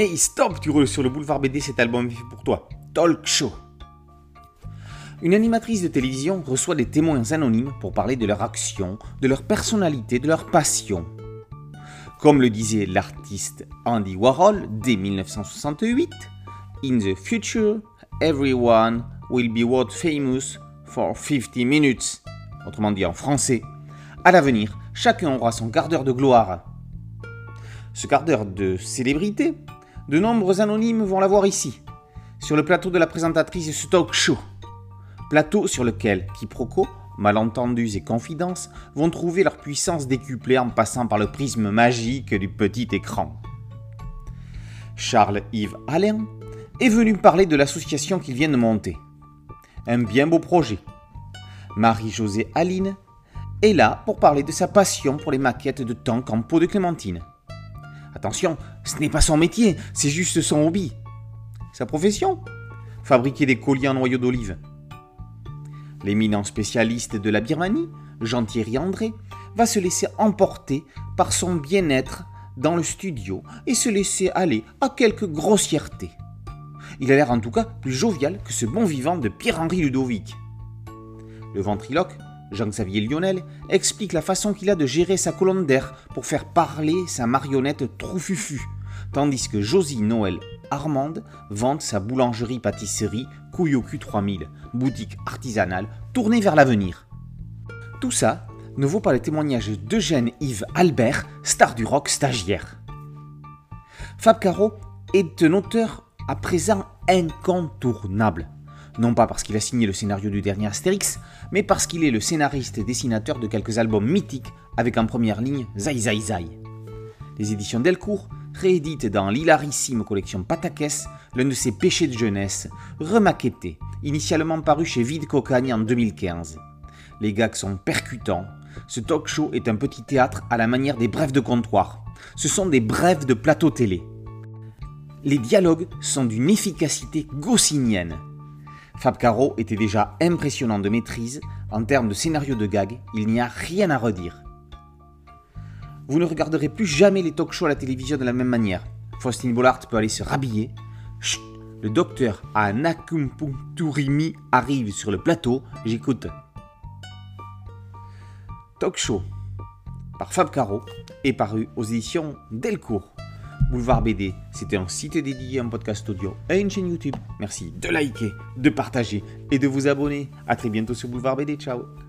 Hey, stop, tu roules sur le boulevard BD, cet album est fait pour toi. Talk Show. Une animatrice de télévision reçoit des témoins anonymes pour parler de leur action, de leur personnalité, de leur passion. Comme le disait l'artiste Andy Warhol dès 1968, In the future, everyone will be world famous for 50 minutes. Autrement dit en français, à l'avenir, chacun aura son quart d'heure de gloire. Ce quart d'heure de célébrité de nombreux anonymes vont la voir ici, sur le plateau de la présentatrice de ce talk show. Plateau sur lequel quiproquos, malentendus et confidences vont trouver leur puissance décuplée en passant par le prisme magique du petit écran. Charles-Yves Alain est venu parler de l'association qu'il vient de monter. Un bien beau projet. Marie-Josée Aline est là pour parler de sa passion pour les maquettes de tanks en peau de clémentine. Attention, ce n'est pas son métier, c'est juste son hobby. Sa profession? Fabriquer des colliers en noyau d'olive. L'éminent spécialiste de la Birmanie, Jean-Thierry André, va se laisser emporter par son bien-être dans le studio et se laisser aller à quelques grossièretés. Il a l'air en tout cas plus jovial que ce bon vivant de Pierre-Henri Ludovic. Le ventriloque Jean-Xavier Lionel explique la façon qu'il a de gérer sa colonne d'air pour faire parler sa marionnette Troufufu, tandis que Josie Noël Armande vante sa boulangerie-pâtisserie Couille 3000, boutique artisanale tournée vers l'avenir. Tout ça ne vaut pas le témoignage d'Eugène Yves Albert, star du rock stagiaire. Fab Caro est un auteur à présent incontournable non pas parce qu'il a signé le scénario du dernier Astérix, mais parce qu'il est le scénariste et dessinateur de quelques albums mythiques avec en première ligne Zai Zai Zai. Les éditions Delcourt rééditent dans l'hilarissime collection Patakès l'un de ses péchés de jeunesse, remaquetté, initialement paru chez Vide Cocagne en 2015. Les gags sont percutants. Ce talk show est un petit théâtre à la manière des brèves de comptoir. Ce sont des brèves de plateau télé. Les dialogues sont d'une efficacité gaussinienne. Fab Caro était déjà impressionnant de maîtrise. En termes de scénario de gag, il n'y a rien à redire. Vous ne regarderez plus jamais les talk shows à la télévision de la même manière. Faustine Bollard peut aller se rhabiller. Chut, le docteur Anakumpunturimi arrive sur le plateau. J'écoute. Talk show par Fab Caro est paru aux éditions Delcourt. Boulevard BD, c'était un site dédié, un podcast audio et une chaîne YouTube. Merci de liker, de partager et de vous abonner. A très bientôt sur Boulevard BD. Ciao